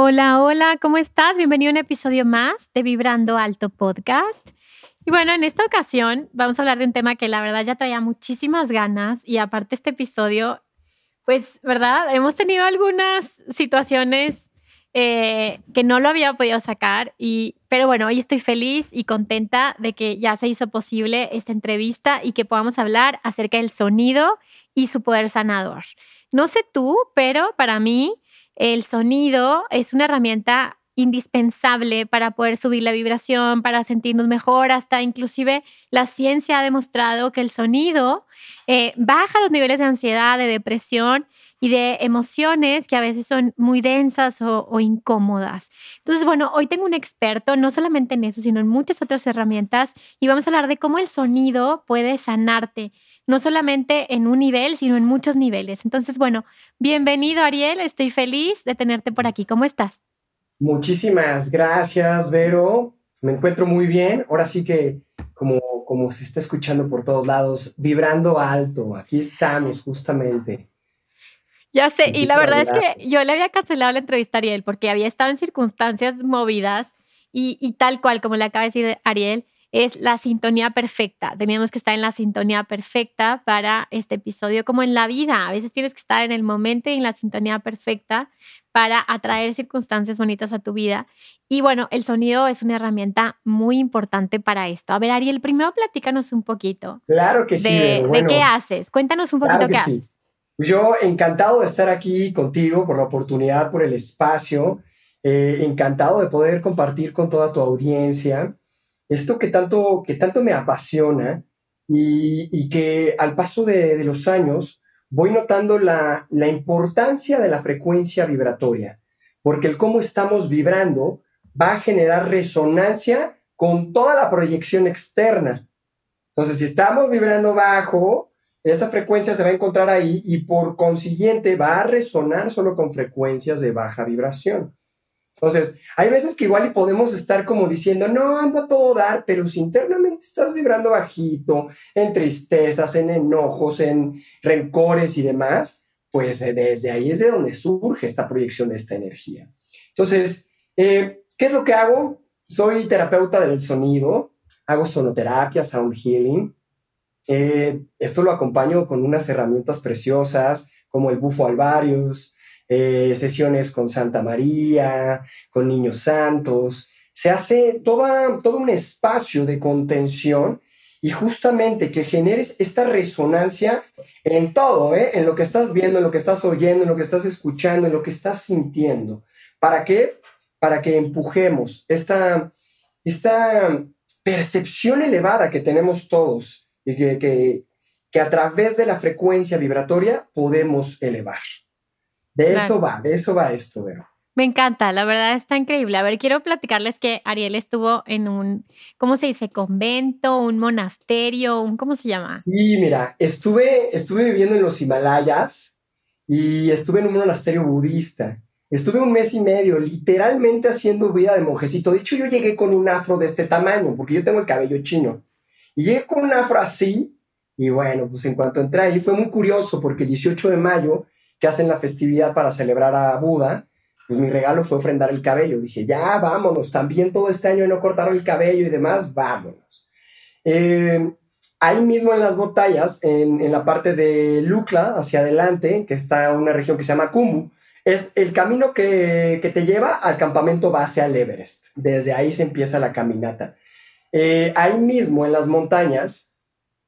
Hola, hola, ¿cómo estás? Bienvenido a un episodio más de Vibrando Alto Podcast. Y bueno, en esta ocasión vamos a hablar de un tema que la verdad ya traía muchísimas ganas y aparte este episodio, pues, ¿verdad? Hemos tenido algunas situaciones eh, que no lo había podido sacar, y, pero bueno, hoy estoy feliz y contenta de que ya se hizo posible esta entrevista y que podamos hablar acerca del sonido y su poder sanador. No sé tú, pero para mí el sonido es una herramienta indispensable para poder subir la vibración, para sentirnos mejor, hasta inclusive la ciencia ha demostrado que el sonido eh, baja los niveles de ansiedad, de depresión y de emociones que a veces son muy densas o, o, incómodas. Entonces, bueno, hoy tengo un experto no solamente en eso, sino en muchas otras herramientas y vamos a hablar de cómo el sonido puede sanarte no solamente en un nivel, sino en muchos niveles. Entonces, bueno, bienvenido Ariel, estoy feliz de tenerte por aquí. ¿Cómo estás? Muchísimas gracias, Vero. Me encuentro muy bien. Ahora sí que, como, como se está escuchando por todos lados, vibrando alto. Aquí estamos, justamente. Ya sé, y la verdad es que yo le había cancelado la entrevista a Ariel porque había estado en circunstancias movidas y, y tal cual, como le acaba de decir Ariel, es la sintonía perfecta. Teníamos que estar en la sintonía perfecta para este episodio, como en la vida. A veces tienes que estar en el momento y en la sintonía perfecta para atraer circunstancias bonitas a tu vida. Y bueno, el sonido es una herramienta muy importante para esto. A ver, Ariel, primero platícanos un poquito. Claro que sí. De, qué haces. Cuéntanos un poquito qué haces. Yo encantado de estar aquí contigo por la oportunidad, por el espacio. Eh, encantado de poder compartir con toda tu audiencia esto que tanto, que tanto me apasiona y, que al paso de, los años voy notando la, la, importancia de la frecuencia vibratoria, porque el cómo estamos vibrando va a generar resonancia con toda la proyección externa. Entonces, si estamos vibrando bajo, esa frecuencia se va a encontrar ahí y por consiguiente va a resonar solo con frecuencias de baja vibración. Entonces, hay veces que igual y podemos estar como diciendo, no, anda todo dar, pero si internamente estás vibrando bajito, en tristezas, en enojos, en rencores y demás, pues eh, desde ahí es de donde surge esta proyección de esta energía. Entonces, eh, ¿qué es lo que hago? Soy terapeuta del sonido, hago sonoterapia, sound healing. Eh, esto lo acompaño con unas herramientas preciosas como el bufo alvarius, eh, sesiones con Santa María, con niños santos. Se hace toda, todo un espacio de contención y justamente que generes esta resonancia en todo, ¿eh? en lo que estás viendo, en lo que estás oyendo, en lo que estás escuchando, en lo que estás sintiendo. ¿Para qué? Para que empujemos esta, esta percepción elevada que tenemos todos y que, que, que a través de la frecuencia vibratoria podemos elevar. De eso va, de eso va esto, Vero. Me encanta, la verdad está increíble. A ver, quiero platicarles que Ariel estuvo en un, ¿cómo se dice? Convento, un monasterio, un, ¿cómo se llama? Sí, mira, estuve, estuve viviendo en los Himalayas y estuve en un monasterio budista. Estuve un mes y medio literalmente haciendo vida de monjecito. De hecho, yo llegué con un afro de este tamaño, porque yo tengo el cabello chino. Y llegué con un afro así, y bueno, pues en cuanto entré ahí fue muy curioso, porque el 18 de mayo que hacen la festividad para celebrar a Buda, pues mi regalo fue ofrendar el cabello. Dije, ya, vámonos, también todo este año no cortaron el cabello y demás, vámonos. Eh, ahí mismo en las botallas, en, la parte de Lukla, hacia adelante, que está una región que se llama Kumbu, es el camino que, que te lleva al campamento base al Everest. Desde ahí se empieza la caminata. Eh, ahí mismo en las montañas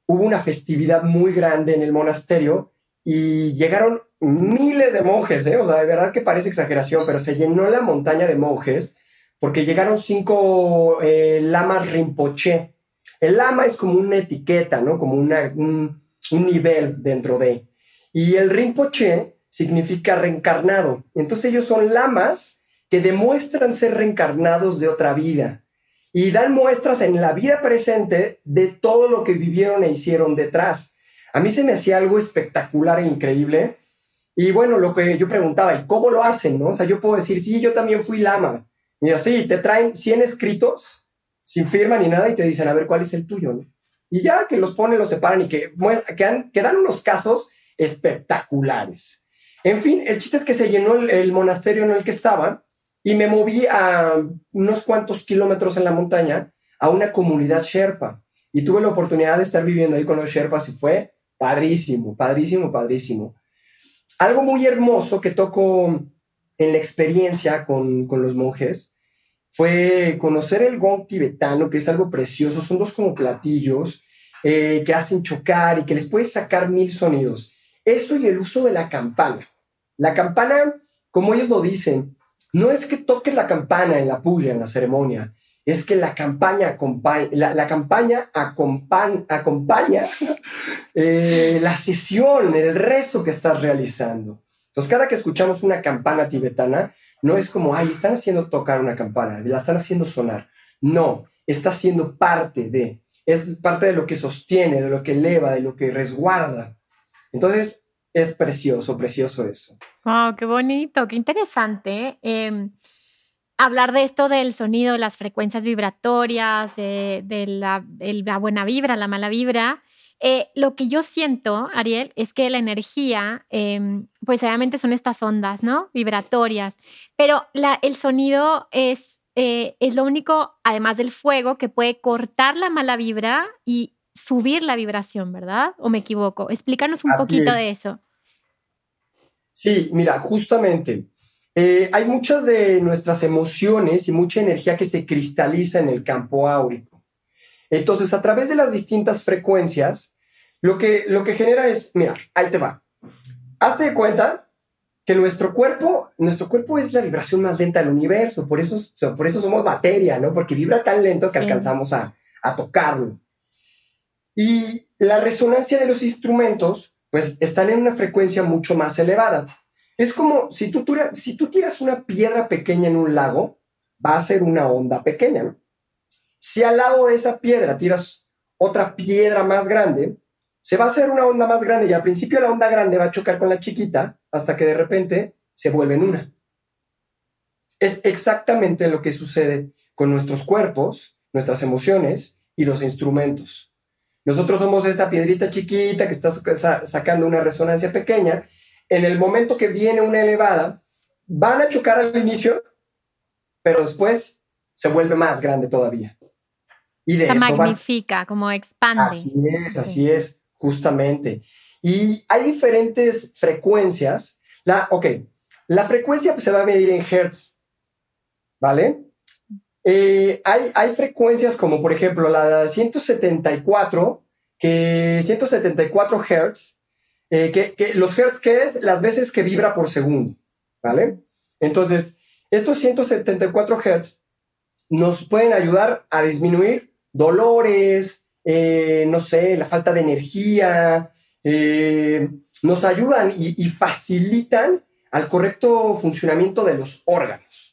hubo una festividad muy grande en el monasterio y llegaron miles de monjes, ¿eh? o sea, de verdad que parece exageración, pero se llenó la montaña de monjes porque llegaron cinco eh, lamas rinpoche. El lama es como una etiqueta, ¿no? Como una, un, un nivel dentro de. Y el rinpoche significa reencarnado. Entonces ellos son lamas que demuestran ser reencarnados de otra vida y dan muestras en la vida presente de todo lo que vivieron e hicieron detrás. A mí se me hacía algo espectacular e increíble. Y bueno, lo que yo preguntaba, ¿y cómo lo hacen? No? O sea, yo puedo decir, sí, yo también fui lama. Mira, sí, te traen 100 escritos sin firma ni nada y te dicen, a ver, ¿cuál es el tuyo? Y ya que los ponen, los separan y que, que, dan unos casos espectaculares. En fin, el chiste es que se llenó el, monasterio en el que estaban y me moví a unos cuantos kilómetros en la montaña a una comunidad Sherpa. Y tuve la oportunidad de estar viviendo ahí con los Sherpas y fue padrísimo, padrísimo, padrísimo. Algo muy hermoso que toco en la experiencia con, con los monjes fue conocer el gong tibetano, que es algo precioso. Son dos como platillos eh, que hacen chocar y que les puedes sacar mil sonidos. Eso y el uso de la campana. La campana, como ellos lo dicen, no es que toques la campana en la puya, en la ceremonia, es que la campaña acompaña, la, campaña acompaña eh, la sesión, el rezo que estás realizando. Entonces, cada que escuchamos una campana tibetana, no es como, ay, están haciendo tocar una campana, la están haciendo sonar. No, está siendo parte de, es parte de lo que sostiene, de lo que eleva, de lo que resguarda. Entonces, es precioso, precioso eso. Wow, qué bonito, qué interesante. Em, hablar de esto del sonido, de las frecuencias vibratorias, de, la, buena vibra, la mala vibra. Eh, lo que yo siento, Ariel, es que la energía, em, pues obviamente son estas ondas, ¿no? Vibratorias, pero el sonido es, eh, es lo único, además del fuego, que puede cortar la mala vibra y subir la vibración, ¿verdad? ¿O me equivoco? Explícanos un poquito de eso. Sí, mira, justamente. Eh, hay muchas de nuestras emociones y mucha energía que se cristaliza en el campo áurico. Entonces, a través de las distintas frecuencias, lo que, lo que genera es, mira, ahí te va. Hazte de cuenta que nuestro cuerpo, nuestro cuerpo es la vibración más lenta del universo, por eso, por eso somos materia, ¿no? Porque vibra tan lento que alcanzamos a, a tocarlo. Y la resonancia de los instrumentos, pues están en una frecuencia mucho más elevada. Es como si tú, si tú tiras una piedra pequeña en un lago, va a ser una onda pequeña. Si al lado de esa piedra tiras otra piedra más grande, se va a hacer una onda más grande y al principio la onda grande va a chocar con la chiquita hasta que de repente se vuelve en una. Es exactamente lo que sucede con nuestros cuerpos, nuestras emociones y los instrumentos. Nosotros somos esa piedrita chiquita que está sacando una resonancia pequeña. En el momento que viene una elevada, van a chocar al inicio, pero después se vuelve más grande todavía. Y de se magnifica, como expande. Así es, así es, justamente. Y hay diferentes frecuencias. La, ok, la frecuencia pues, se va a medir en hertz, ¿vale? Eh, hay, frecuencias como por ejemplo la 174, que 174 Hz, eh, que, los Hertz que es las veces que vibra por segundo, ¿vale? Entonces, estos 174 Hz nos pueden ayudar a disminuir dolores, eh, no sé, la falta de energía, nos ayudan y, facilitan al correcto funcionamiento de los órganos.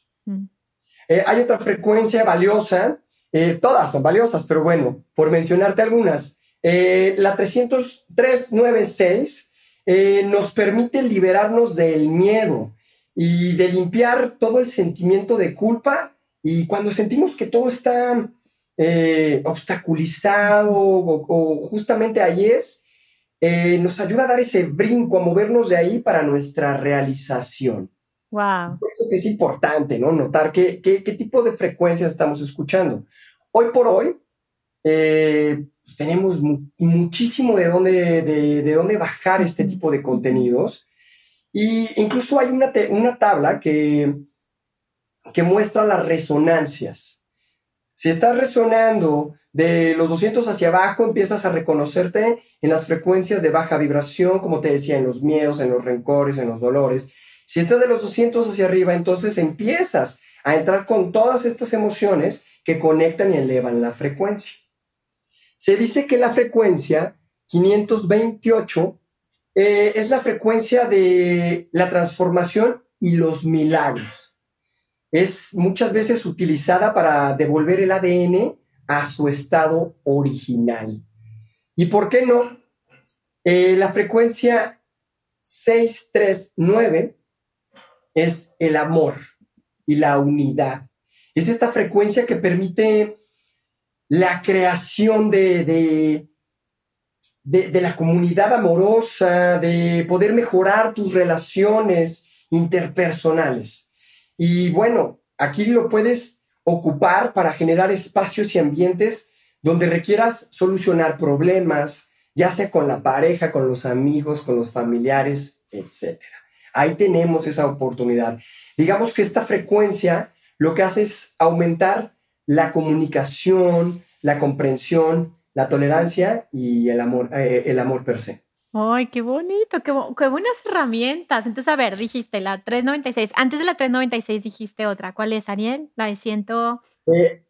Eh, hay otra frecuencia valiosa, eh, todas son valiosas, pero bueno, por mencionarte algunas, eh, la 396 nos permite liberarnos del miedo y de limpiar todo el sentimiento de culpa y cuando sentimos que todo está obstaculizado o, justamente ahí es, nos ayuda a dar ese brinco, a movernos de ahí para nuestra realización. Wow. Por eso que es importante, ¿no? Notar qué, qué, qué tipo de frecuencias estamos escuchando. Hoy por hoy, eh, pues tenemos muchísimo de dónde, de, de, dónde bajar este tipo de contenidos. Y incluso hay una, una tabla que, que muestra las resonancias. Si estás resonando de los 200 hacia abajo, empiezas a reconocerte en las frecuencias de baja vibración, como te decía, en los miedos, en los rencores, en los dolores. Si estás de los 200 hacia arriba, entonces empiezas a entrar con todas estas emociones que conectan y elevan la frecuencia. Se dice que la frecuencia 528 eh, es la frecuencia de la transformación y los milagros. Es muchas veces utilizada para devolver el ADN a su estado original. ¿Y por qué no? Eh, la frecuencia 639 es el amor y la unidad. Es esta frecuencia que permite la creación de, de, la comunidad amorosa, de poder mejorar tus relaciones interpersonales. Y bueno, aquí lo puedes ocupar para generar espacios y ambientes donde requieras solucionar problemas, ya sea con la pareja, con los amigos, con los familiares, etc. Ahí tenemos esa oportunidad. Digamos que esta frecuencia lo que hace es aumentar la comunicación, la comprensión, la tolerancia y el amor, eh, el amor per se. Ay, qué bonito, qué, buenas herramientas. Entonces, a ver, dijiste la 396. Antes de la 396 dijiste otra. ¿Cuál es, Ariel? La de 100. Eh,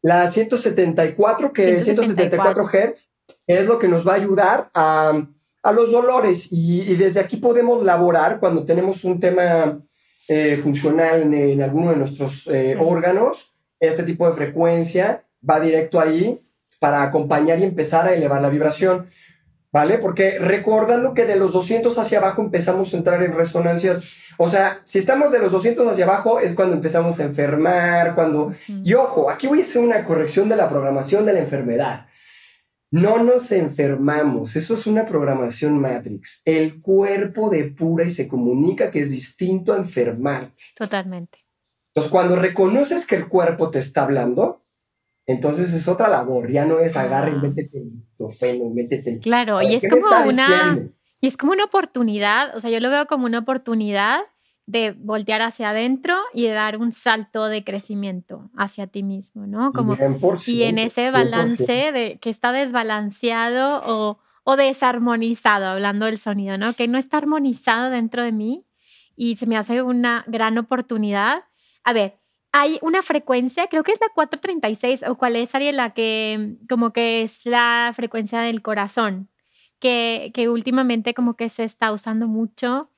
la 174, que es 174 Hz, es lo que nos va a ayudar a, los dolores. Y, desde aquí podemos laborar cuando tenemos un tema eh, funcional en, alguno de nuestros órganos. Este tipo de frecuencia va directo ahí para acompañar y empezar a elevar la vibración. ¿vale? Porque recordando que de los 200 hacia abajo empezamos a entrar en resonancias, o sea, si estamos de los 200 hacia abajo es cuando empezamos a enfermar, cuando... Y ojo, aquí voy a hacer una corrección de la programación de la enfermedad. No nos enfermamos, eso es una programación Matrix. El cuerpo depura y se comunica que es distinto a enfermarte. Totalmente. Entonces, cuando reconoces que el cuerpo te está hablando, entonces es otra labor, ya no es agarra y ah. métete y métete. Claro, y es como una y es como una oportunidad, o sea, yo lo veo como una oportunidad de voltear hacia adentro y de dar un salto de crecimiento hacia ti mismo, ¿no? Como y en ese balance de que está desbalanceado o, o desarmonizado, hablando del sonido, ¿no? Que no está armonizado dentro de mí y se me hace una gran oportunidad. A ver, hay una frecuencia, creo que es la 436, o cuál es, Ariel, la que como que es la frecuencia del corazón, que, que últimamente como que se está usando mucho.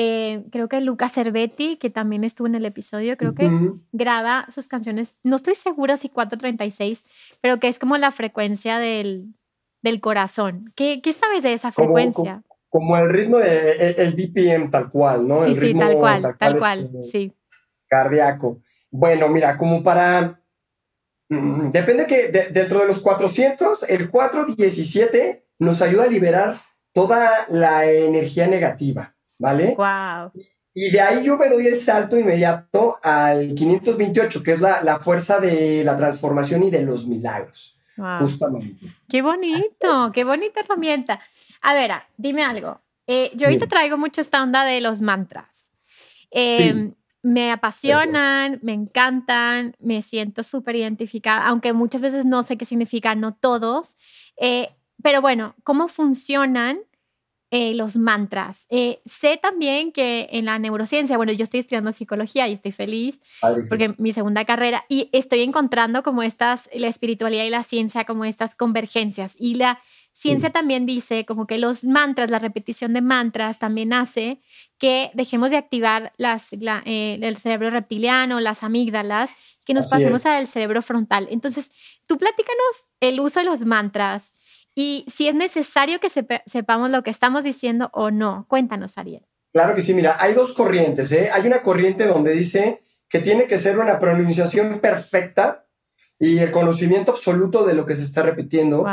Eh, creo que Luca Cervetti, que también estuvo en el episodio, creo que graba sus canciones, no estoy segura si 436, pero que es como la frecuencia del, del corazón. ¿Qué, ¿Qué, sabes de esa frecuencia? Como, el ritmo del de, el BPM tal cual, ¿no? Sí, sí, tal cual, tal cual, sí. Cardíaco. Bueno, mira, como para... Mm, depende que dentro de los 400, el 417 nos ayuda a liberar toda la energía negativa, ¿vale? Wow. Y de ahí yo me doy el salto inmediato al 528, que es la, fuerza de la transformación y de los milagros. Justamente. Qué bonito, qué bonita herramienta. A ver, dime algo. Eh, yo ahorita traigo mucho esta onda de los mantras. sí. Em, me apasionan, me encantan, me siento súper identificada, aunque muchas veces no sé qué significan, no todos. Eh, pero bueno, ¿cómo funcionan eh, los mantras? Eh, sé también que en la neurociencia, bueno, yo estoy estudiando psicología y estoy feliz porque mi segunda carrera y estoy encontrando como estas, la espiritualidad y la ciencia, como estas convergencias. Y la Ciencia también dice como que los mantras, la repetición de mantras también hace que dejemos de activar las, eh, el cerebro reptiliano, las amígdalas, que nos pasemos al cerebro frontal. Entonces, tú platícanos el uso de los mantras y si es necesario que sepamos lo que estamos diciendo o no. Cuéntanos, Ariel. Claro que sí, mira, hay dos corrientes. ¿eh? Hay una corriente donde dice que tiene que ser una pronunciación perfecta y el conocimiento absoluto de lo que se está repitiendo.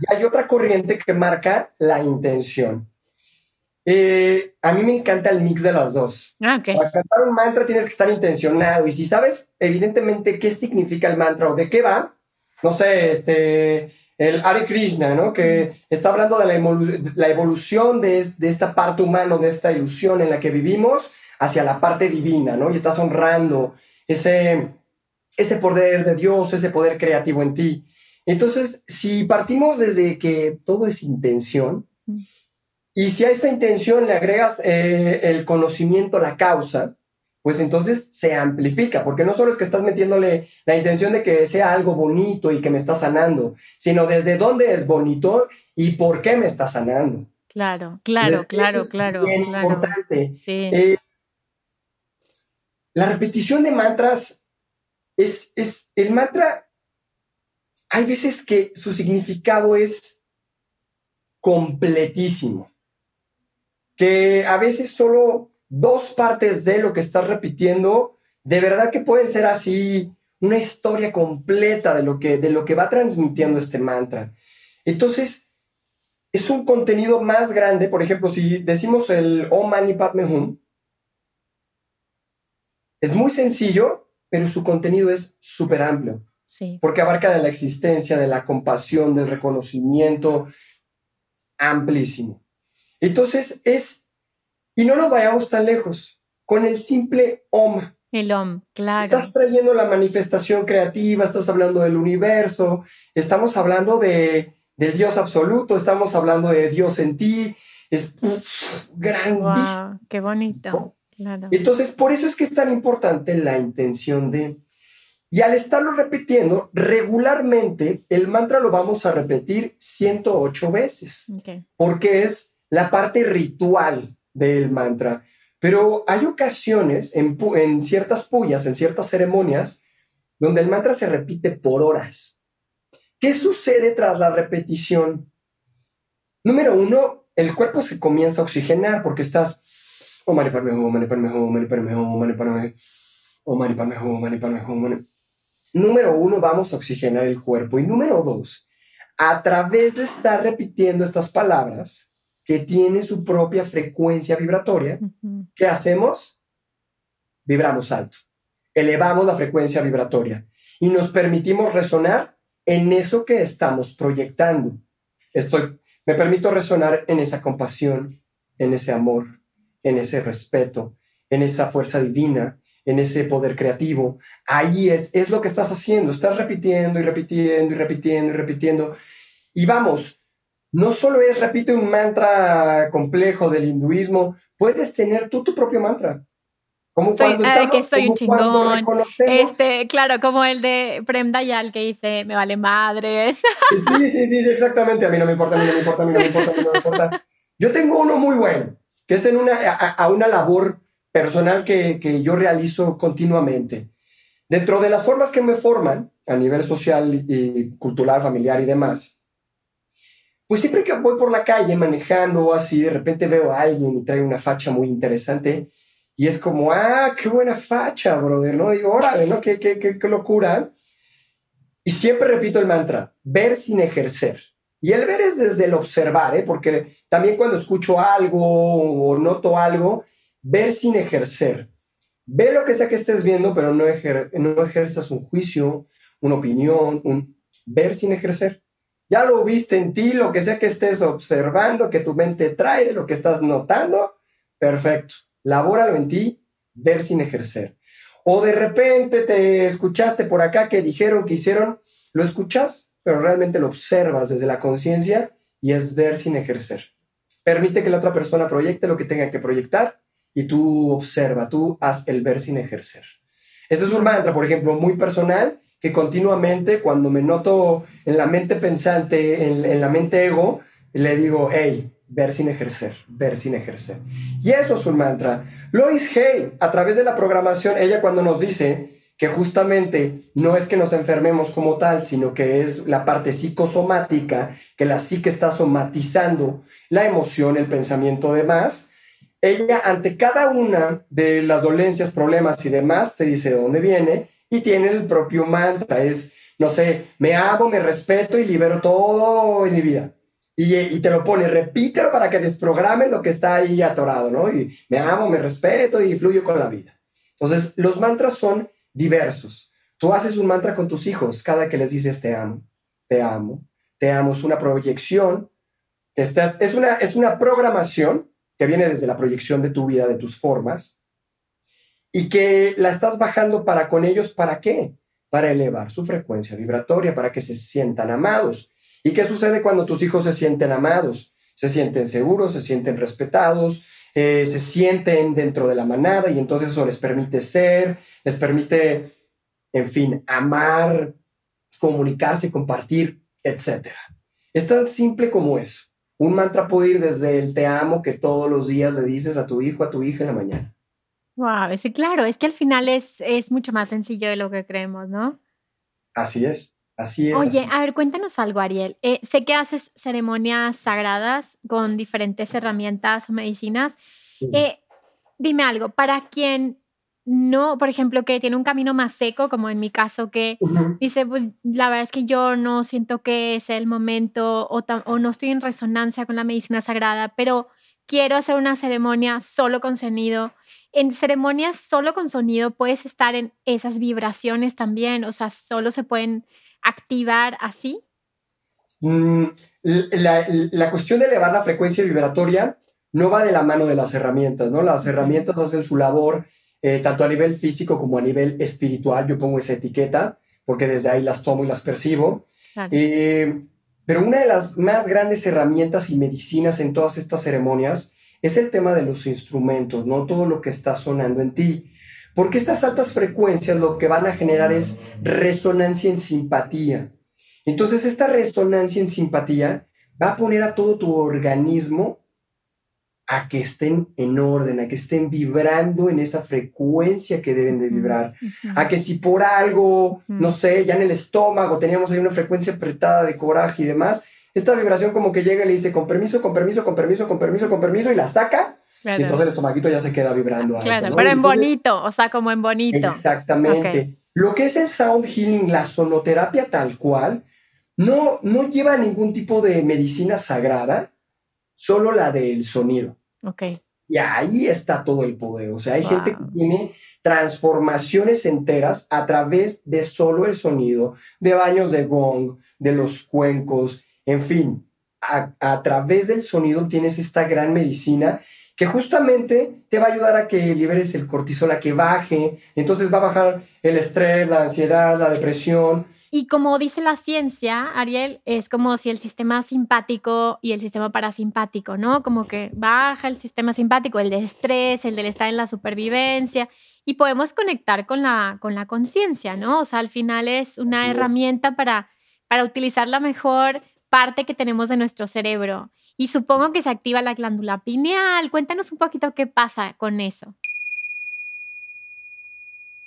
Y hay otra corriente que marca la intención. Eh, a mí me encanta el mix de las dos. Ah, okay. Para cantar un mantra tienes que estar intencionado y si sabes evidentemente qué significa el mantra o de qué va, no sé, este, el Hare Krishna, ¿no? Que está hablando de la, evolución de, de, esta parte humana, de esta ilusión en la que vivimos hacia la parte divina, ¿no? Y estás honrando ese, ese poder de Dios, ese poder creativo en ti. Entonces, si partimos desde que todo es intención, y si a esa intención le agregas eh, el conocimiento, la causa, pues entonces se amplifica, porque no solo es que estás metiéndole la intención de que sea algo bonito y que me está sanando, sino desde dónde es bonito y por qué me está sanando. Claro, claro, claro, claro. Bien importante. Sí. Eh, la repetición de mantras es, es, el mantra, hay veces que su significado es completísimo, que a veces solo dos partes de lo que estás repitiendo, de verdad que pueden ser así una historia completa de lo que, de lo que va transmitiendo este mantra. Entonces, es un contenido más grande, por ejemplo, si decimos el Om Mani Padme Hum, es muy sencillo, pero su contenido es súper amplio. Sí. Porque abarca de la existencia, de la compasión, del reconocimiento, amplísimo. Entonces es y no nos vayamos tan lejos. Con el simple OM. El OM, claro. Estás trayendo la manifestación creativa, estás hablando del universo, estamos hablando de, Dios absoluto, estamos hablando de Dios en ti. Es grandísimo. qué bonito. Claro. Entonces, por eso es que es tan importante la intención de... Y al estarlo repitiendo, regularmente el mantra lo vamos a repetir 108 veces, porque es la parte ritual del mantra. Pero hay ocasiones en, ciertas pullas, en ciertas ceremonias, donde el mantra se repite por horas. ¿Qué sucede tras la repetición? Número uno, el cuerpo se comienza a oxigenar porque estás. Oh, mani oh, mani oh, mani mani oh, mani Número uno, vamos a oxigenar el cuerpo. Y número dos, a través de estar repitiendo estas palabras, que tiene su propia frecuencia vibratoria, ¿qué hacemos? Vibramos alto, elevamos la frecuencia vibratoria y nos permitimos resonar en eso que estamos proyectando. Estoy, me permito resonar en esa compasión, en ese amor, en ese respeto, en esa fuerza divina, en ese poder creativo. Ahí es, es lo que estás haciendo. Estás repitiendo y repitiendo y repitiendo y repitiendo. Y vamos, no solo es, repite un mantra complejo del hinduismo, puedes tener tú tu propio mantra. Como cuando estamos, que soy un chingón. Este, claro, como el de Prem Dayal que dice, me vale madres. Sí, sí, sí, sí, exactamente. A mí no me importa, a mí no me importa, a mí no me importa, a mí no me importa. Yo tengo uno muy bueno, que es en una, a, una labor personal que, que yo realizo continuamente. Dentro de las formas que me forman a nivel social y cultural, familiar y demás, pues siempre que voy por la calle manejando o así, de repente veo a alguien y trae una facha muy interesante y es como, ah, qué buena facha, brother, ¿no? Digo, órale, ¿no? Qué, qué, qué, locura. Y siempre repito el mantra, ver sin ejercer. Y el ver es desde el observar, ¿eh? Porque también cuando escucho algo o noto algo, ver sin ejercer. Ve lo que sea que estés viendo, pero no, no ejerzas un juicio, una opinión, un ver sin ejercer. Ya lo viste en ti, lo que sea que estés observando, que tu mente trae, de lo que estás notando, perfecto. Labóralo en ti, ver sin ejercer. O de repente te escuchaste por acá que dijeron que hicieron, lo escuchas, pero realmente lo observas desde la conciencia y es ver sin ejercer. Permite que la otra persona proyecte lo que tenga que proyectar y tú observa, tú haz el ver sin ejercer. Ese es un mantra, por ejemplo, muy personal que continuamente cuando me noto en la mente pensante, en, la mente ego, le digo, hey, ver sin ejercer, ver sin ejercer. Y eso es un mantra. Lois Hay, a través de la programación, ella cuando nos dice que justamente no es que nos enfermemos como tal, sino que es la parte psicosomática, que la psique está somatizando la emoción, el pensamiento demás, ella ante cada una de las dolencias, problemas y demás, te dice de dónde viene y tiene el propio mantra, es, no sé, me amo, me respeto y libero todo en mi vida. Y, y, te lo pone, repítelo para que desprogrames lo que está ahí atorado, ¿no? Y me amo, me respeto y fluyo con la vida. Entonces, los mantras son diversos. Tú haces un mantra con tus hijos cada que les dices te amo, te amo, te amo. Es una proyección, es, una, es una programación que viene desde la proyección de tu vida, de tus formas, y que la estás bajando para con ellos, ¿para qué? para elevar su frecuencia vibratoria, para que se sientan amados. ¿Y qué sucede cuando tus hijos se sienten amados? Se sienten seguros, se sienten respetados, eh, se sienten dentro de la manada y entonces eso les permite ser, les permite, en fin, amar, comunicarse, compartir, etc. Es tan simple como eso. Un mantra puede ir desde el te amo que todos los días le dices a tu hijo, a tu hija en la mañana. Wow, sí, claro, es que al final es, es mucho más sencillo de lo que creemos, ¿no? Así es, así es. Oye, a ver, cuéntanos algo, Ariel. Eh, sé que haces ceremonias sagradas con diferentes herramientas o medicinas. Eh, dime algo, para quien no, por ejemplo, que tiene un camino más seco, como en mi caso, que dice, pues la verdad es que yo no siento que es el momento o, o no estoy en resonancia con la medicina sagrada, pero quiero hacer una ceremonia solo con sonido. En ceremonias solo con sonido puedes estar en esas vibraciones también, o sea, solo se pueden activar así. Mm, la, la, cuestión de elevar la frecuencia vibratoria no va de la mano de las herramientas, ¿no? Las herramientas hacen su labor eh, tanto a nivel físico como a nivel espiritual. Yo pongo esa etiqueta porque desde ahí las tomo y las percibo. Eh, pero una de las más grandes herramientas y medicinas en todas estas ceremonias es el tema de los instrumentos, no todo lo que está sonando en ti. Porque estas altas frecuencias lo que van a generar es resonancia en simpatía. Entonces esta resonancia en simpatía va a poner a todo tu organismo a que estén en orden, a que estén vibrando en esa frecuencia que deben de vibrar, a que si por algo, no sé, ya en el estómago teníamos ahí una frecuencia apretada de coraje y demás, esta vibración como que llega y le dice con permiso, con permiso, con permiso, con permiso, con permiso y la saca. Y entonces el estomaguito ya se queda vibrando. claro, pero en bonito, o sea, como en bonito. Exactamente. Lo que es el sound healing, la sonoterapia tal cual, no, no lleva ningún tipo de medicina sagrada, solo la del sonido. Ok. Y ahí está todo el poder. O sea, hay gente que tiene transformaciones enteras a través de solo el sonido, de baños de gong, de los cuencos, en fin, a, a través del sonido tienes esta gran medicina que justamente te va a ayudar a que liberes el cortisol, a que baje, entonces va a bajar el estrés, la ansiedad, la depresión, y como dice la ciencia, Ariel, es como si el sistema simpático y el sistema parasimpático, ¿no? Como que baja el sistema simpático, el de estrés, el del estar en la supervivencia, y podemos conectar con la con la conciencia, ¿no? O sea, al final es una herramienta para, para utilizar la mejor parte que tenemos de nuestro cerebro. Y supongo que se activa la glándula pineal. Cuéntanos un poquito qué pasa con eso.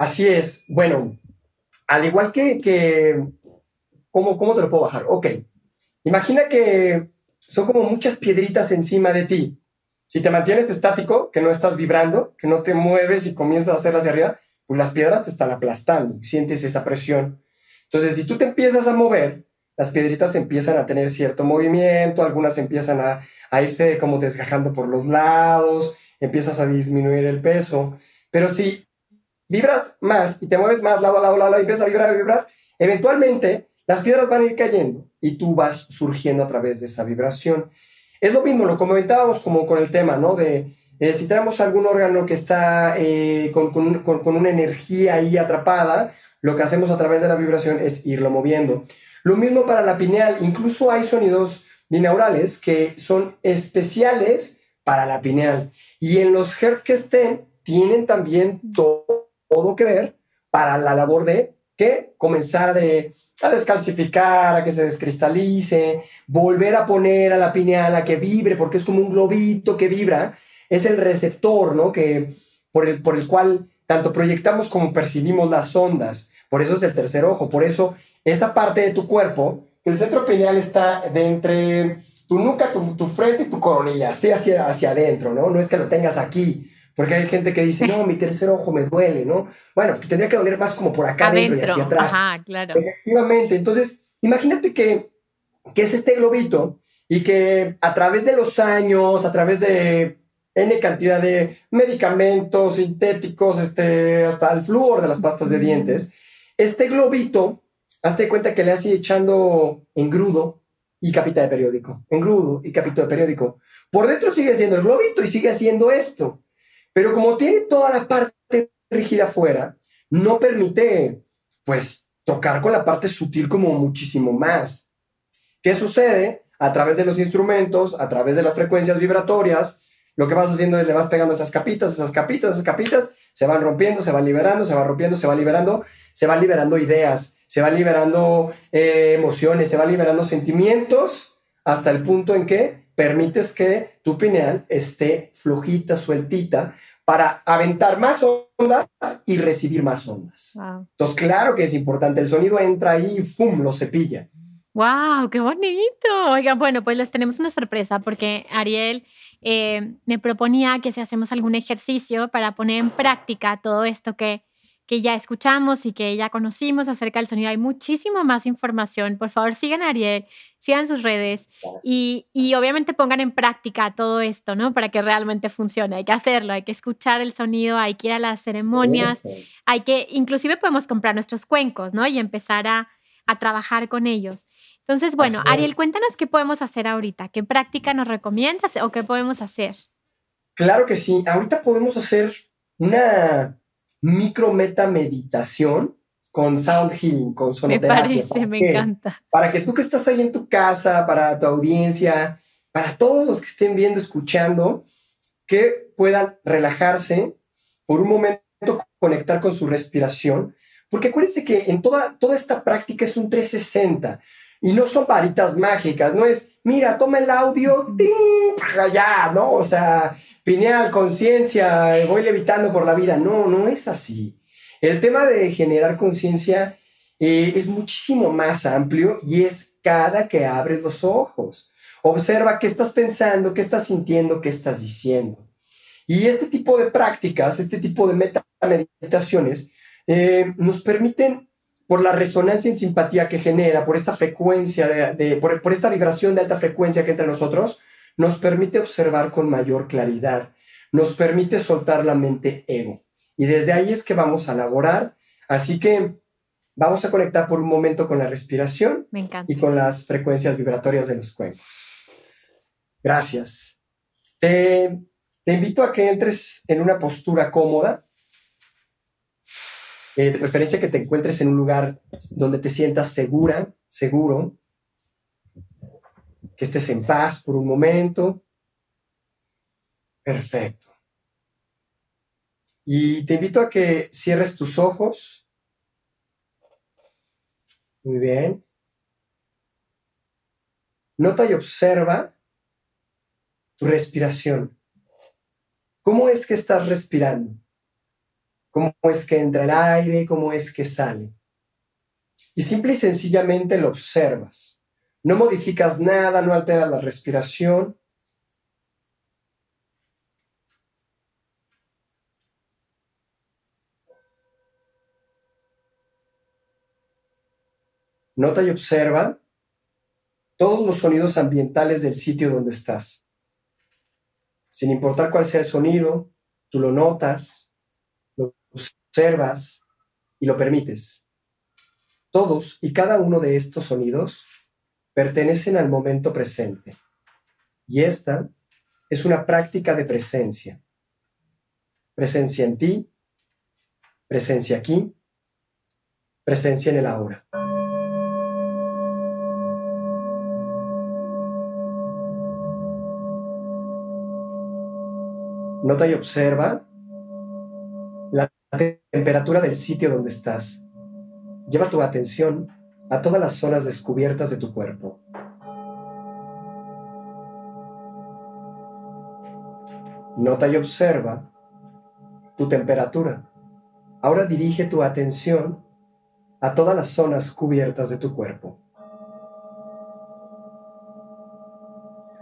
Así es. Bueno, al igual que, que ¿cómo, ¿cómo te lo puedo bajar? Ok, imagina que son como muchas piedritas encima de ti. Si te mantienes estático, que no estás vibrando, que no te mueves y comienzas a hacer hacia arriba, pues las piedras te están aplastando, sientes esa presión. Entonces, si tú te empiezas a mover, las piedritas empiezan a tener cierto movimiento, algunas empiezan a, a irse como desgajando por los lados, empiezas a disminuir el peso. Pero si vibras más y te mueves más lado a lado, lado, y empiezas a vibrar, a vibrar, eventualmente las piedras van a ir cayendo y tú vas surgiendo a través de esa vibración. Es lo mismo, lo comentábamos como con el tema, ¿no? De eh, si tenemos algún órgano que está eh, con, con, con, una energía ahí atrapada, lo que hacemos a través de la vibración es irlo moviendo. Lo mismo para la pineal, incluso hay sonidos binaurales que son especiales para la pineal. Y en los hertz que estén, tienen también todo todo que para la labor de que comenzar a descalcificar, a que se descristalice, volver a poner a la pineal a que vibre, porque es como un globito que vibra, es el receptor, ¿no? Que, por, el, por el cual tanto proyectamos como percibimos las ondas. Por eso es el tercer ojo, por eso esa parte de tu cuerpo, el centro pineal está de entre tu nuca, tu, frente y tu coronilla, así hacia, hacia adentro, ¿no? No es que lo tengas aquí, Porque hay gente que dice, no, mi tercer ojo me duele, ¿no? Bueno, te tendría que doler más como por acá adentro, y hacia atrás. Ajá, claro. Efectivamente. Entonces, imagínate que, que es este globito y que a través de los años, a través de N cantidad de medicamentos sintéticos, este, hasta el flúor de las pastas de dientes, este globito, hazte cuenta que le has ido echando engrudo y capita de periódico, engrudo y capita de periódico. Por dentro sigue siendo el globito y sigue haciendo esto. Pero como tiene toda la parte rígida afuera, no permite, pues, tocar con la parte sutil como muchísimo más. ¿Qué sucede? A través de los instrumentos, a través de las frecuencias vibratorias, lo que vas haciendo es le vas pegando esas capitas, esas capitas, esas capitas, se van rompiendo, se van liberando, se van rompiendo, se van liberando, se van liberando ideas, se van liberando eh, emociones, se van liberando sentimientos, hasta el punto en que permites que tu pineal esté flojita, sueltita, para aventar más ondas y recibir más ondas. Entonces, claro que es importante, el sonido entra ahí y ¡fum! lo cepilla. ¡Wow! ¡Qué bonito! Oigan, bueno, pues les tenemos una sorpresa porque Ariel eh, me proponía que si hacemos algún ejercicio para poner en práctica todo esto que que ya escuchamos y que ya conocimos acerca del sonido. Hay muchísima más información. Por favor, sigan a Ariel, sigan sus redes y, y, obviamente pongan en práctica todo esto, ¿no? Para que realmente funcione. Hay que hacerlo, hay que escuchar el sonido, hay que ir a las ceremonias, hay que, inclusive podemos comprar nuestros cuencos, ¿no? Y empezar a, a trabajar con ellos. Entonces, bueno, Ariel, cuéntanos qué podemos hacer ahorita, qué práctica nos recomiendas o qué podemos hacer. Claro que sí, ahorita podemos hacer una micro meta meditación con sound healing, con sonoterapia. Me parece, me encanta. Para que tú que estás ahí en tu casa, para tu audiencia, para todos los que estén viendo, escuchando, que puedan relajarse por un momento, conectar con su respiración, porque acuérdense que en toda, toda esta práctica es un 360 y no son varitas mágicas, no es, mira, toma el audio, ¡ting! ya, ¿no? O sea, pineal, conciencia, voy levitando por la vida. No, no es así. El tema de generar conciencia eh, es muchísimo más amplio y es cada que abres los ojos. Observa qué estás pensando, qué estás sintiendo, qué estás diciendo. Y este tipo de prácticas, este tipo de meditaciones, eh, nos permiten, por la resonancia en simpatía que genera, por esta frecuencia, de, por, esta vibración de alta frecuencia que entra en nosotros, nos permite observar con mayor claridad, nos permite soltar la mente ego. Y desde ahí es que vamos a elaborar. Así que vamos a conectar por un momento con la respiración y con las frecuencias vibratorias de los cuencos. Gracias. Te, te invito a que entres en una postura cómoda. Eh, de preferencia que te encuentres en un lugar donde te sientas segura, seguro, que estés en paz por un momento. Perfecto. Y te invito a que cierres tus ojos. Muy bien. Nota y observa tu respiración. ¿Cómo es que estás respirando? ¿Cómo es que entra el aire? ¿Cómo es que sale? Y simple y sencillamente lo observas. No modificas nada, no alteras la respiración. Nota y observa todos los sonidos ambientales del sitio donde estás. Sin importar cuál sea el sonido, tú lo notas, lo observas y lo permites. Todos y cada uno de estos sonidos pertenecen al momento presente. Y esta es una práctica de presencia. Presencia en ti, presencia aquí, presencia en el ahora. Nota y observa la temperatura del sitio donde estás. Lleva tu atención a todas las zonas descubiertas de tu cuerpo. Nota y observa tu temperatura. Ahora dirige tu atención a todas las zonas cubiertas de tu cuerpo.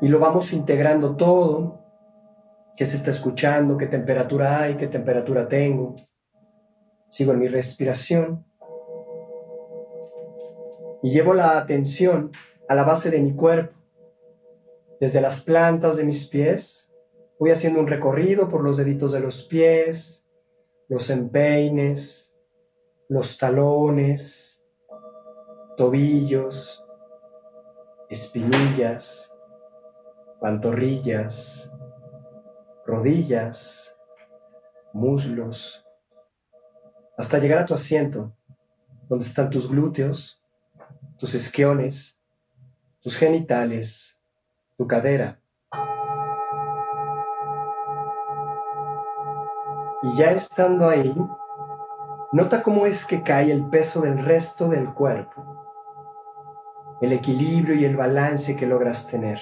Y lo vamos integrando todo ¿Qué se está escuchando? ¿Qué temperatura hay? ¿Qué temperatura tengo? Sigo en mi respiración y llevo la atención a la base de mi cuerpo. Desde las plantas de mis pies voy haciendo un recorrido por los deditos de los pies, los empeines, los talones, tobillos, espinillas, pantorrillas, rodillas, muslos, hasta llegar a tu asiento, donde están tus glúteos, tus esquiones, tus genitales, tu cadera. Y ya estando ahí, nota cómo es que cae el peso del resto del cuerpo, el equilibrio y el balance que logras tener.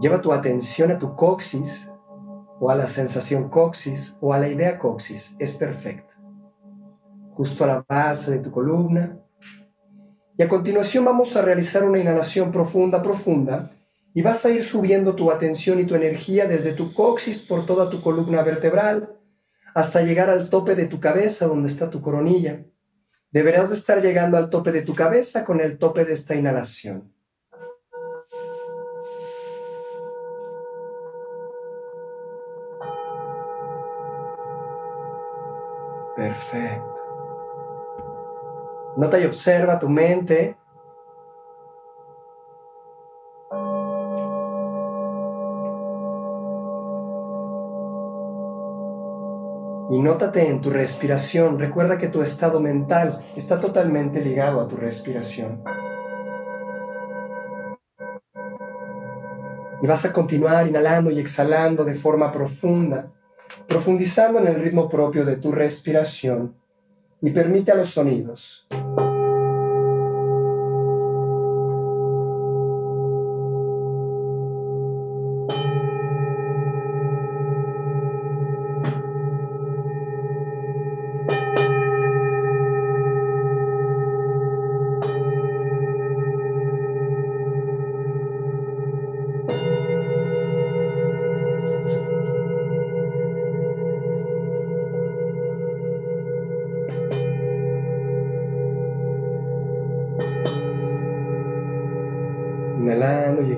Lleva tu atención a tu coxis o a la sensación coxis o a la idea coxis. Es perfecto. Justo a la base de tu columna. Y a continuación vamos a realizar una inhalación profunda, profunda. Y vas a ir subiendo tu atención y tu energía desde tu coxis por toda tu columna vertebral hasta llegar al tope de tu cabeza donde está tu coronilla. Deberás de estar llegando al tope de tu cabeza con el tope de esta inhalación. Perfecto. Nota y observa tu mente. Y nótate en tu respiración. Recuerda que tu estado mental está totalmente ligado a tu respiración. Y vas a continuar inhalando y exhalando de forma profunda profundizando en el ritmo propio de tu respiración y permite a los sonidos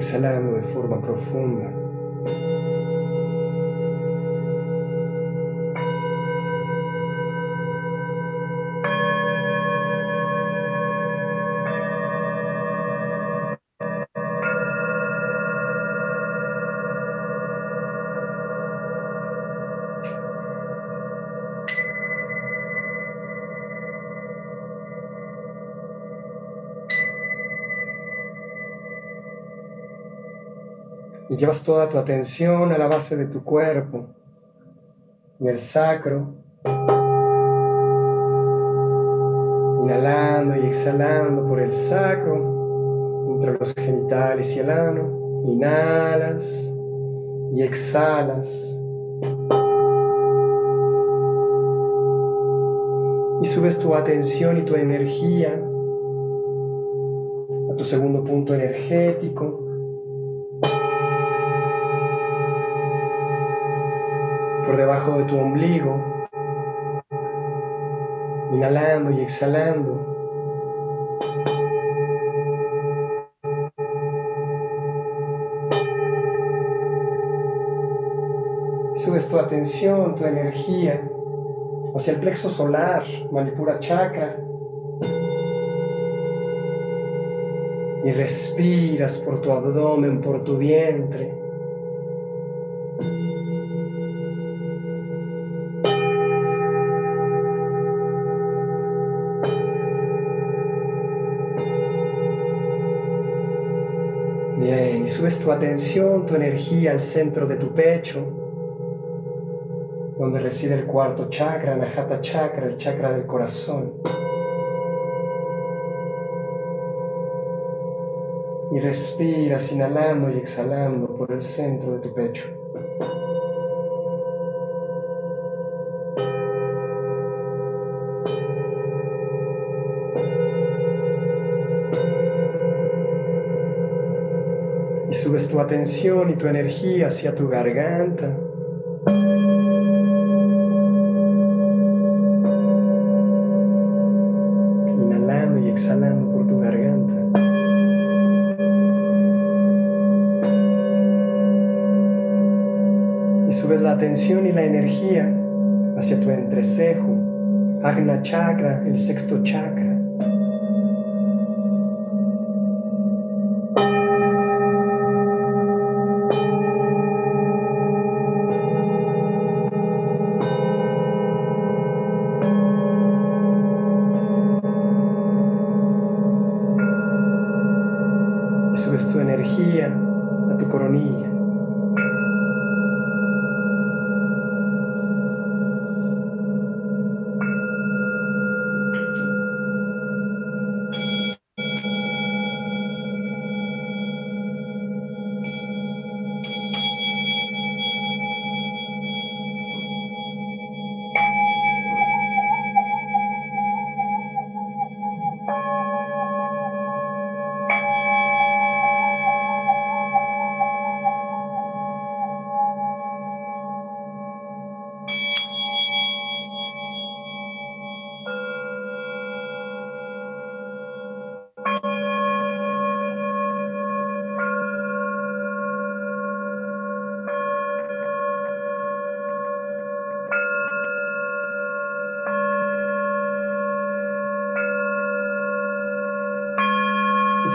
exhalando de forma profunda. Llevas toda tu atención a la base de tu cuerpo, en el sacro, inhalando y exhalando por el sacro, entre los genitales y el ano, inhalas y exhalas. Y subes tu atención y tu energía a tu segundo punto energético, por debajo de tu ombligo, inhalando y exhalando. Subes tu atención, tu energía hacia el plexo solar, Manipura Chakra. Y respiras por tu abdomen, por tu vientre. Tu atención, tu energía al centro de tu pecho, donde reside el cuarto chakra, Nahata Chakra, el chakra del corazón. Y respiras inhalando y exhalando por el centro de tu pecho. Subes tu atención y tu energía hacia tu garganta. Inhalando y exhalando por tu garganta. Y subes la atención y la energía hacia tu entrecejo, Agna Chakra, el sexto chakra.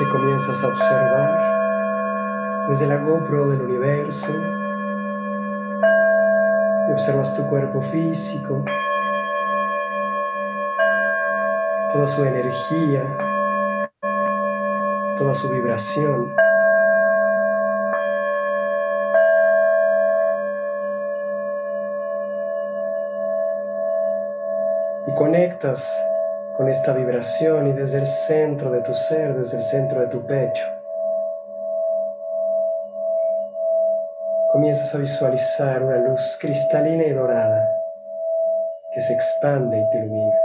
Comienzas a observar desde la GoPro del universo y observas tu cuerpo físico, toda su energía, toda su vibración. Y conectas con esta vibración y desde el centro de tu ser, desde el centro de tu pecho. Comienzas a visualizar una luz cristalina y dorada que se expande y te ilumina.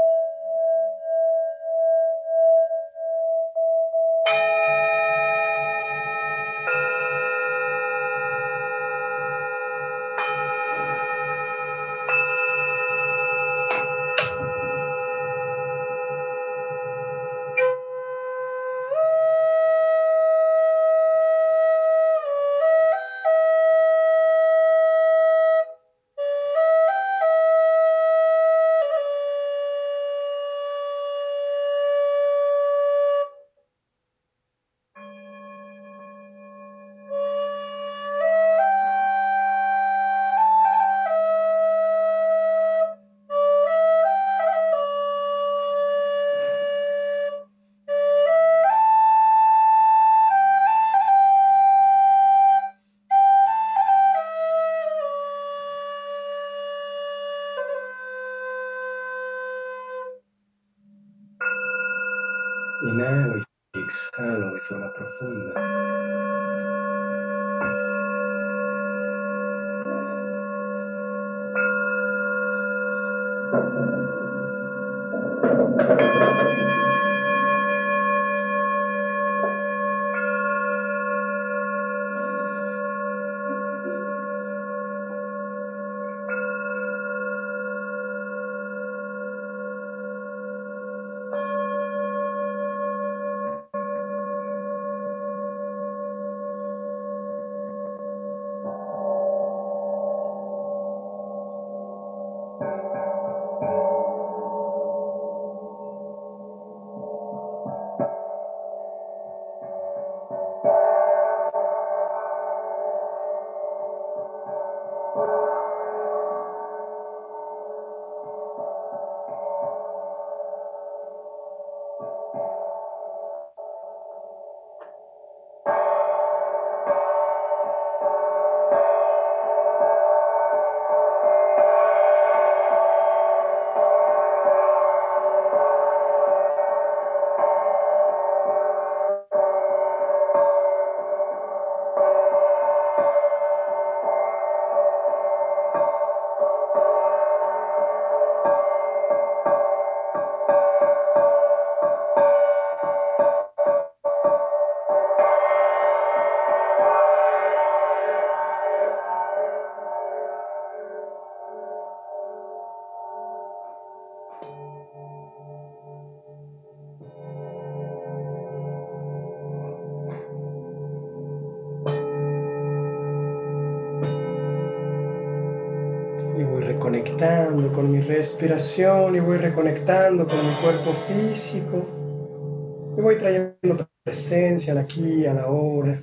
Respiración y voy reconectando con mi cuerpo físico. Y voy trayendo presencia al aquí, a la hora.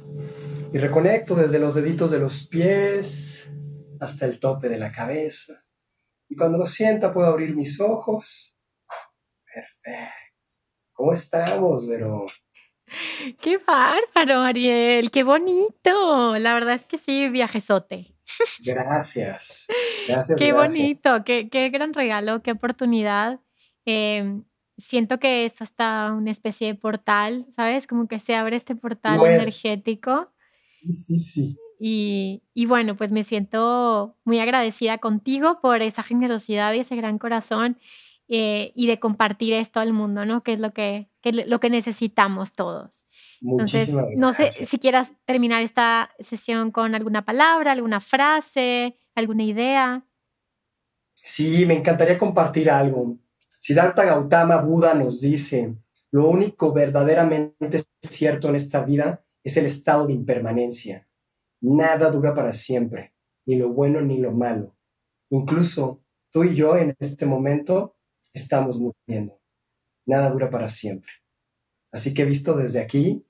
Y reconecto desde los deditos de los pies hasta el tope de la cabeza. Y cuando lo sienta puedo abrir mis ojos. Perfecto. ¿Cómo estamos, Vero? Qué bárbaro, Ariel, qué bonito. La verdad es que sí, viajesote. Gracias. Gracias. Qué bonito, qué, qué, gran regalo, qué oportunidad. Em, siento que es hasta una especie de portal, ¿sabes? Como que se abre este portal energético. Sí, sí. Y, y, bueno, pues me siento muy agradecida contigo por esa generosidad y ese gran corazón eh, y de compartir esto al mundo, ¿no? Que es lo que, que, lo que necesitamos todos. Entonces, no sé si quieras terminar esta sesión con alguna palabra, alguna frase, alguna idea. Sí, me encantaría compartir algo. Siddhartha Gautama Buda nos dice, lo único verdaderamente cierto en esta vida es el estado de impermanencia. Nada dura para siempre, ni lo bueno ni lo malo. Incluso tú y yo en este momento estamos muriendo. Nada dura para siempre. Así que visto desde aquí,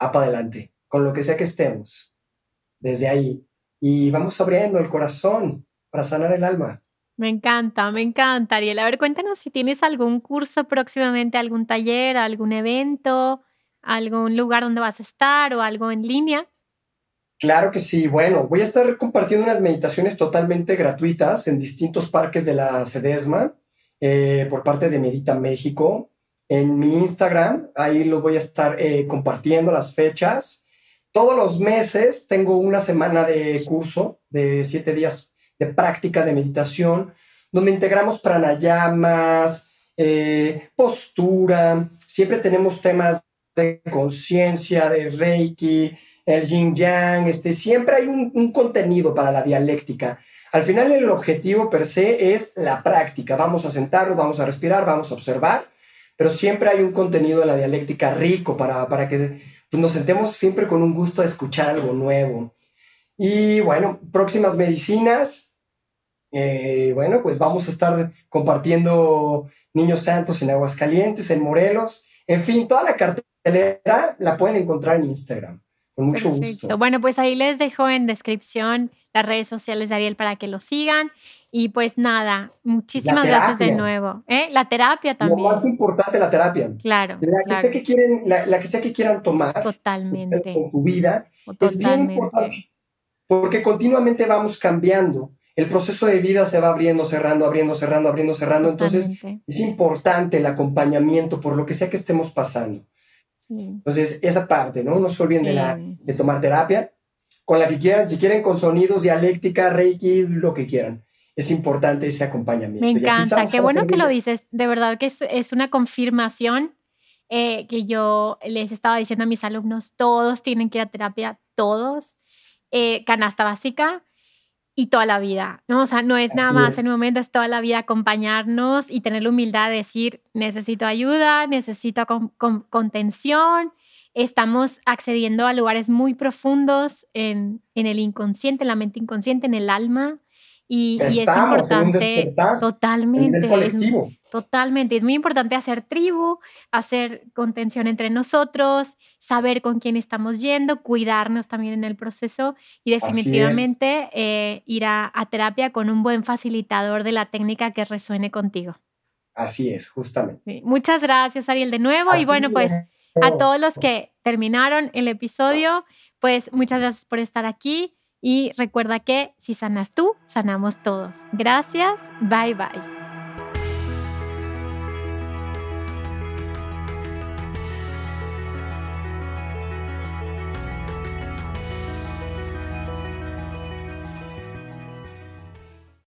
a para adelante, con lo que sea que estemos, desde ahí. Y vamos abriendo el corazón para sanar el alma. Me encanta, me encanta, Ariel. A ver, cuéntanos si tienes algún curso próximamente, algún taller, algún evento, algún lugar donde vas a estar o algo en línea. Claro que sí. Bueno, voy a estar compartiendo unas meditaciones totalmente gratuitas en distintos parques de la Sedesma eh, por parte de Medita México. En mi Instagram, ahí los voy a estar eh, compartiendo las fechas. Todos los meses tengo una semana de curso de siete días de práctica de meditación, donde integramos pranayamas, eh, postura, siempre tenemos temas de conciencia, de reiki, el yin yang, este, siempre hay un, un, contenido para la dialéctica. Al final el objetivo per se es la práctica. Vamos a sentarnos, vamos a respirar, vamos a observar, pero siempre hay un contenido en la dialéctica rico para, para que pues, nos sentemos siempre con un gusto de escuchar algo nuevo. Y bueno, próximas medicinas. Eh, bueno, pues vamos a estar compartiendo Niños Santos en Aguascalientes, en Morelos. En fin, toda la cartelera la pueden encontrar en Instagram. Con mucho gusto. Bueno, pues ahí les dejo en descripción las redes sociales de Ariel para que lo sigan. Y pues nada, muchísimas gracias de nuevo. ¿Eh? La terapia también. Lo más importante, la terapia. Claro. La que, Sea, que quieren, la, que sea que quieran tomar Totalmente. en su vida es bien importante. Porque continuamente vamos cambiando. El proceso de vida se va abriendo, cerrando, abriendo, cerrando, abriendo, cerrando. Entonces es importante el acompañamiento por lo que sea que estemos pasando. Entonces, esa parte, ¿no? No se olviden de, la, de tomar terapia, con la que quieran, si quieren con sonidos, dialéctica, reiki, lo que quieran. Es importante ese acompañamiento. Me encanta, qué bueno que lo dices. De verdad que es, una confirmación eh, que yo les estaba diciendo a mis alumnos, todos tienen que ir a terapia, todos. Eh, canasta básica, y toda la vida, ¿no? O sea, no es nada más en un momento, es toda la vida acompañarnos y tener la humildad de decir, necesito ayuda, necesito contención, estamos accediendo a lugares muy profundos en, en, el inconsciente, en la mente inconsciente, en el alma. Y, y es importante totalmente. totalmente. Es muy importante hacer tribu, hacer contención entre nosotros, saber con quién estamos yendo, cuidarnos también en el proceso y definitivamente eh, ir a, terapia con un buen facilitador de la técnica que resuene contigo. Así es, justamente. Muchas gracias, Ariel, de nuevo. y bueno, pues a todos los que terminaron el episodio, pues muchas gracias por estar aquí y recuerda que si sanas tú, sanamos todos. Gracias, bye bye.